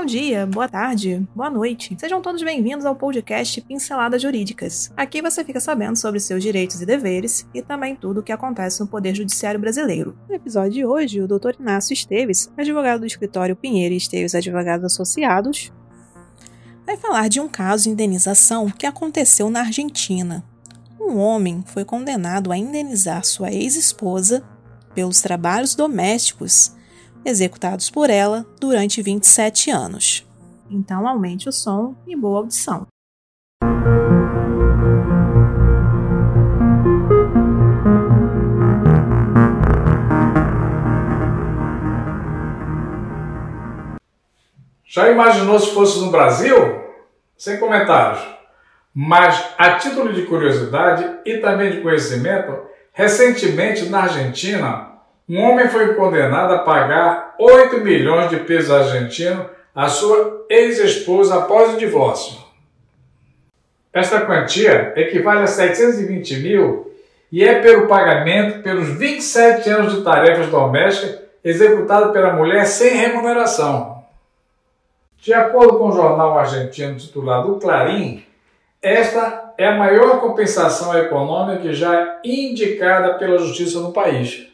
Bom dia, boa tarde, boa noite. Sejam todos bem-vindos ao podcast Pinceladas Jurídicas. Aqui você fica sabendo sobre seus direitos e deveres e também tudo o que acontece no Poder Judiciário Brasileiro. No episódio de hoje, o Dr. Inácio Esteves, advogado do escritório Pinheiro e Esteves Advogados Associados, vai falar de um caso de indenização que aconteceu na Argentina. Um homem foi condenado a indenizar sua ex-esposa pelos trabalhos domésticos executados por ela durante 27 anos. Então aumente o som e boa audição. Já imaginou se fosse no Brasil? Sem comentários. Mas, a título de curiosidade e também de conhecimento, recentemente na Argentina, um homem foi condenado a pagar 8 milhões de pesos argentinos à sua ex-esposa após o divórcio. Esta quantia equivale a 720 mil e é pelo pagamento pelos 27 anos de tarefas domésticas executadas pela mulher sem remuneração. De acordo com o jornal argentino titulado Clarim, esta é a maior compensação econômica já indicada pela justiça no país.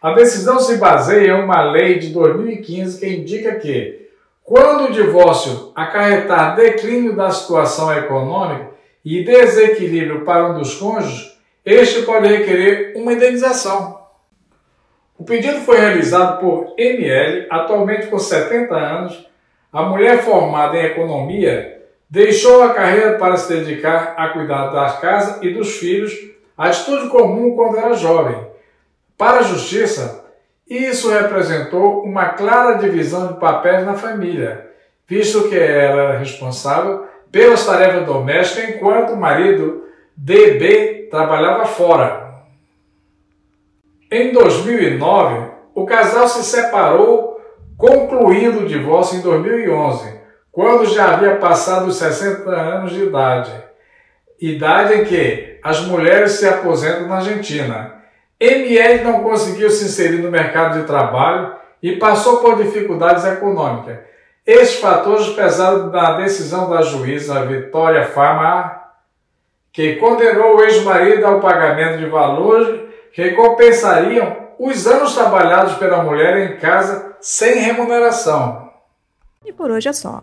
A decisão se baseia em uma lei de 2015 que indica que, quando o divórcio acarretar declínio da situação econômica e desequilíbrio para um dos cônjuges, este pode requerer uma indenização. O pedido foi realizado por ML, atualmente com 70 anos. A mulher formada em economia deixou a carreira para se dedicar a cuidar da casa e dos filhos, atitude comum quando era jovem para a justiça, isso representou uma clara divisão de papéis na família, visto que ela era responsável pelas tarefas domésticas enquanto o marido DB trabalhava fora. Em 2009, o casal se separou, concluindo o divórcio em 2011, quando já havia passado os 60 anos de idade, idade em que as mulheres se aposentam na Argentina. ML não conseguiu se inserir no mercado de trabalho e passou por dificuldades econômicas. Estes fatores pesaram na decisão da juíza Vitória Fama, que condenou o ex-marido ao pagamento de valores que compensariam os anos trabalhados pela mulher em casa sem remuneração. E por hoje é só.